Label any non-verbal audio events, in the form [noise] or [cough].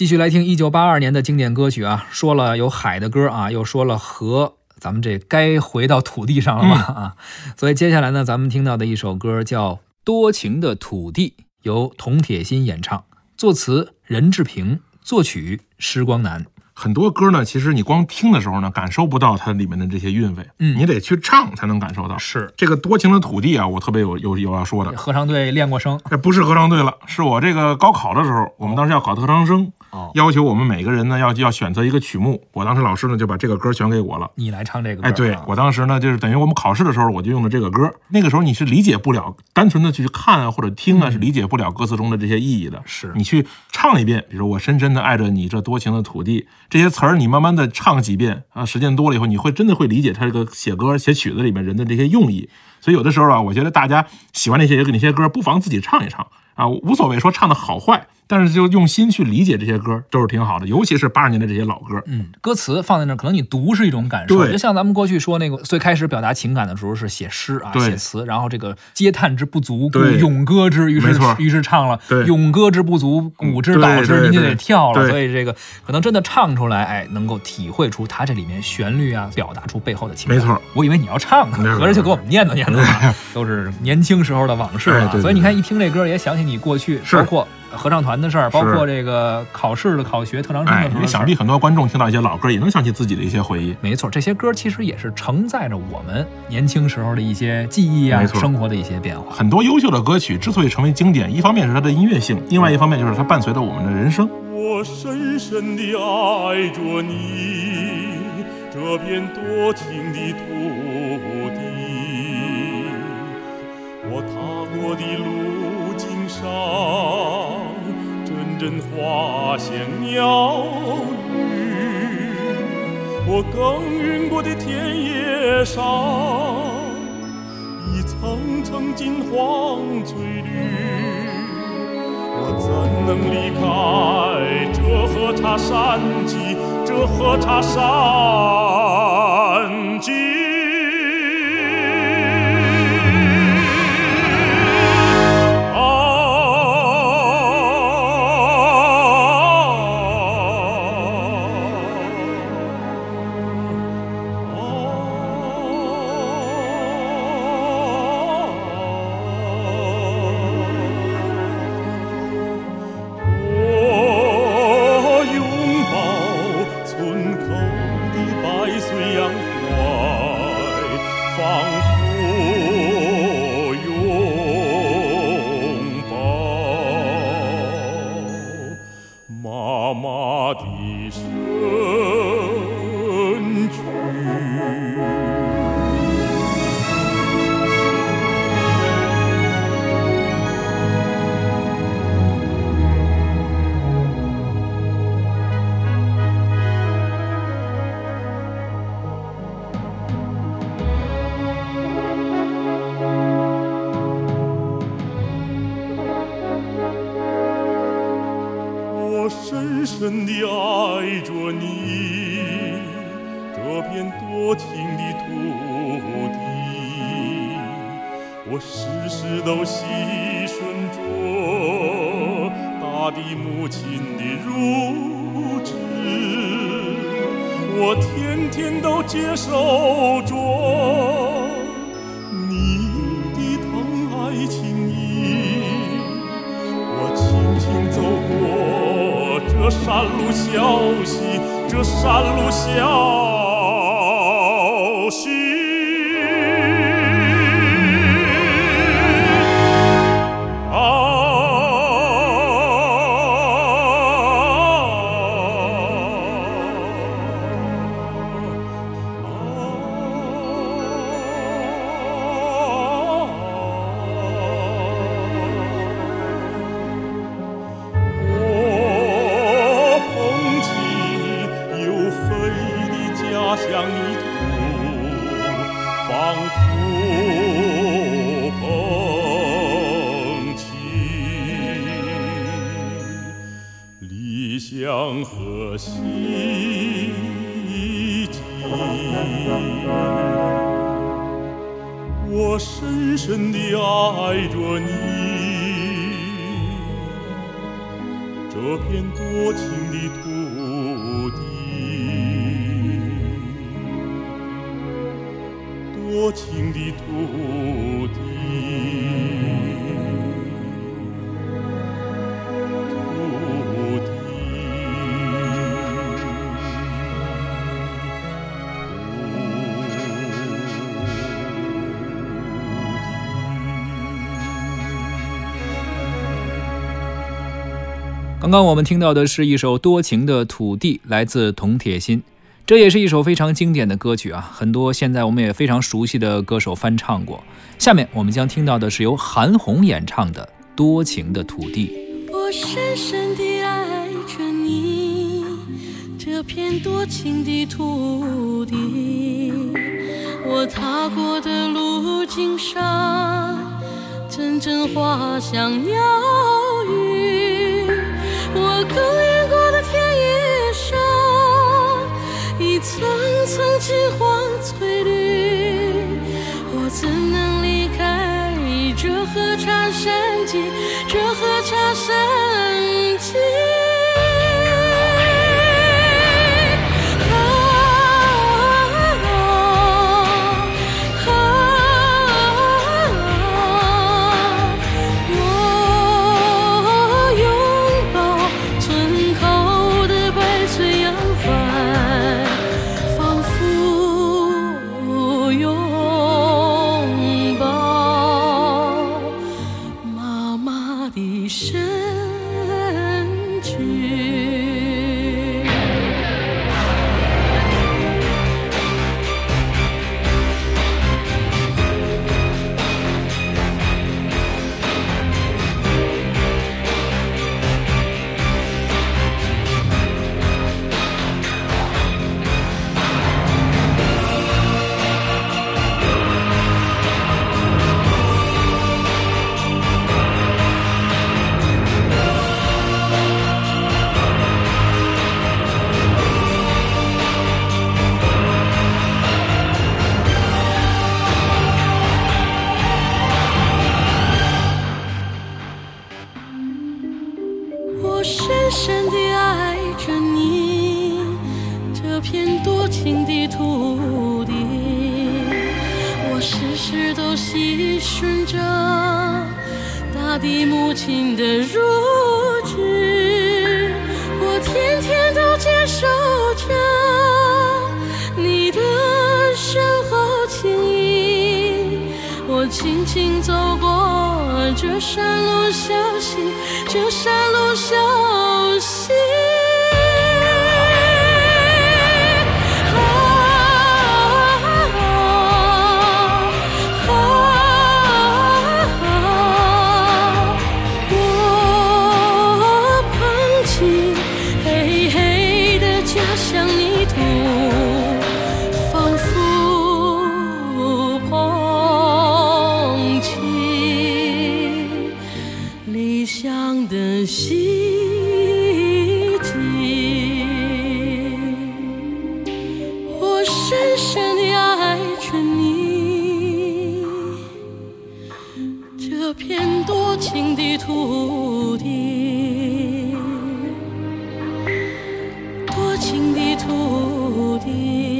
继续来听一九八二年的经典歌曲啊，说了有海的歌啊，又说了河，咱们这该回到土地上了吧啊？所以接下来呢，咱们听到的一首歌叫《多情的土地》，由童铁心演唱，作词任志平，作曲施光南。很多歌呢，其实你光听的时候呢，感受不到它里面的这些韵味，嗯你得去唱才能感受到。是这个多情的土地啊，我特别有有有要说的。合唱队练过声，这不是合唱队了，是我这个高考的时候，我们当时要考特长生，哦要求我们每个人呢要要选择一个曲目。我当时老师呢就把这个歌选给我了。你来唱这个歌。哎，对啊我当时呢，就是等于我们考试的时候，我就用的这个歌。那个时候你是理解不了，单纯的去看啊或者听啊，是理解不了歌词中的这些意义的。嗯是你去唱一遍，比如说我深深的爱着你这多情的土地，这些词儿你慢慢的唱几遍啊，时间多了以后，你会真的会理解他这个写歌写曲子里面人的这些用意。所以有的时候啊，我觉得大家喜欢那些那些歌，不妨自己唱一唱啊，无所谓说唱的好坏，但是就用心去理解这些歌都是挺好的，尤其是八十年代这些老歌。嗯，歌词放在那儿，可能你读是一种感受，对就像咱们过去说那个最开始表达情感的时候是写诗啊，写词，然后这个嗟叹之不足，故咏歌之，于是于是唱了对咏歌之不足，鼓之对蹈之，对您就得跳了。所以这个可能真的唱出来，哎，能够体会出它这里面旋律啊，表达出背后的情感。没错，我以为你要唱呢，合着就给我们念叨念 [laughs] 都是年轻时候的往事啊。哎对对所以你看，一听这歌也想起你过去，包括合唱团的事儿，包括这个考试的考学特长生的事儿也想必很多观众听到一些老歌，也能想起自己的一些回忆。没错，这些歌其实也是承载着我们年轻时候的一些记忆啊，生活的一些变化。很多优秀的歌曲之所以成为经典，一方面是它的音乐性，另外一方面就是它伴随着我们的人生。我深深地爱着你，这片多情的土我的路径上，阵阵花香鸟语；我耕耘过的田野上，一层层金黄翠绿。我怎能离开这河叉山脊，这河叉山深深地爱着你，这片多情的土地。我时时都细顺着大地母亲的乳汁，我天天都接受着你的疼爱情谊。我轻轻走过这山路小溪，这山路小佛捧起理想和希冀。我深深地爱着你，这这片多情的土多情的土地。土地刚刚我们听到的是一首《多情的土地》，来自铜铁心。这也是一首非常经典的歌曲啊，很多现在我们也非常熟悉的歌手翻唱过。下面我们将听到的是由韩红演唱的《多情的土地》。我深深地爱着你，这片多情的土地。我踏过的路径上，阵阵花香鸟语。我耕耘层金黄翠绿。我怎能离开这河茶山脊？这河茶山轻轻走过这山路小溪，这山路小这片多情的土地多情的土地。